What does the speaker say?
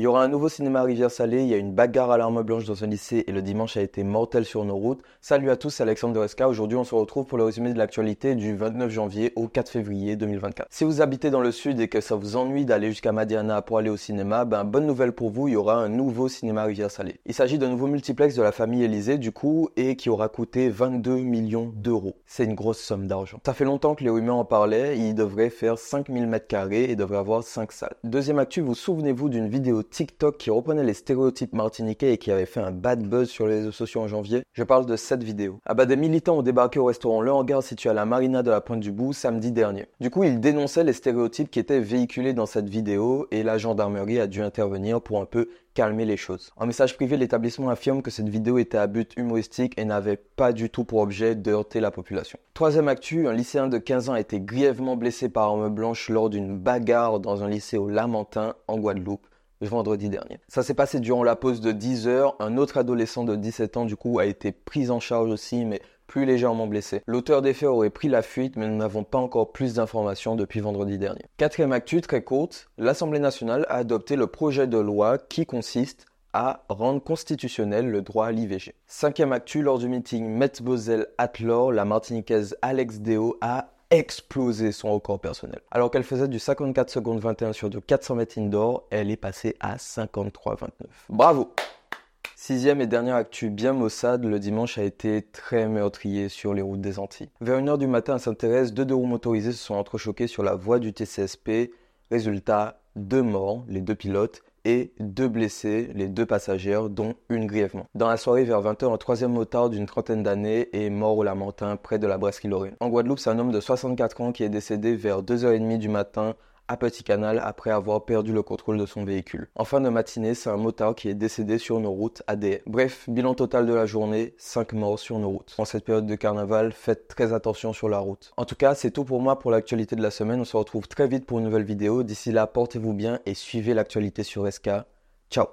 Il y aura un nouveau cinéma Rivière-Salée, il y a une bagarre à l'arme blanche dans un lycée et le dimanche a été mortel sur nos routes. Salut à tous, c'est Alexandre de Resca. Aujourd'hui, on se retrouve pour le résumé de l'actualité du 29 janvier au 4 février 2024. Si vous habitez dans le sud et que ça vous ennuie d'aller jusqu'à Madiana pour aller au cinéma, ben bonne nouvelle pour vous, il y aura un nouveau cinéma Rivière-Salée. Il s'agit d'un nouveau multiplex de la famille Élysée du coup et qui aura coûté 22 millions d'euros. C'est une grosse somme d'argent. Ça fait longtemps que les rumeurs en parlaient, il devrait faire 5000 mètres carrés et devrait avoir 5 salles. Deuxième actu, vous souvenez-vous d'une vidéo TikTok qui reprenait les stéréotypes martiniquais et qui avait fait un bad buzz sur les réseaux sociaux en janvier. Je parle de cette vidéo. Ah bah des militants ont débarqué au restaurant Le Hangar situé à la marina de la Pointe du Bout samedi dernier. Du coup, ils dénonçaient les stéréotypes qui étaient véhiculés dans cette vidéo et la gendarmerie a dû intervenir pour un peu calmer les choses. En message privé, l'établissement affirme que cette vidéo était à but humoristique et n'avait pas du tout pour objet de heurter la population. Troisième actu, un lycéen de 15 ans a été grièvement blessé par arme blanche lors d'une bagarre dans un lycée au Lamentin en Guadeloupe vendredi dernier. Ça s'est passé durant la pause de 10 heures. Un autre adolescent de 17 ans, du coup, a été pris en charge aussi, mais plus légèrement blessé. L'auteur des faits aurait pris la fuite, mais nous n'avons pas encore plus d'informations depuis vendredi dernier. Quatrième actu, très courte, l'Assemblée nationale a adopté le projet de loi qui consiste à rendre constitutionnel le droit à l'IVG. Cinquième actu, lors du meeting Metz Bosel Atlor, la martiniquaise Alex Deo a explosé son record personnel. Alors qu'elle faisait du 54 secondes 21 sur de 400 mètres indoor, elle est passée à 53-29. Bravo Sixième et dernière actu bien maussade, le dimanche a été très meurtrier sur les routes des Antilles. Vers 1h du matin à Sainte-Thérèse, deux deux roues motorisés se sont entrechoqués sur la voie du TCSP. Résultat, deux morts, les deux pilotes, et deux blessés, les deux passagères, dont une grièvement. Dans la soirée vers 20h, un troisième motard d'une trentaine d'années est mort au Lamentin près de la brasserie Lorraine. En Guadeloupe, c'est un homme de 64 ans qui est décédé vers 2h30 du matin à Petit Canal après avoir perdu le contrôle de son véhicule. En fin de matinée, c'est un motard qui est décédé sur nos routes ADN. Bref, bilan total de la journée, 5 morts sur nos routes. En cette période de carnaval, faites très attention sur la route. En tout cas, c'est tout pour moi pour l'actualité de la semaine. On se retrouve très vite pour une nouvelle vidéo. D'ici là, portez-vous bien et suivez l'actualité sur SK.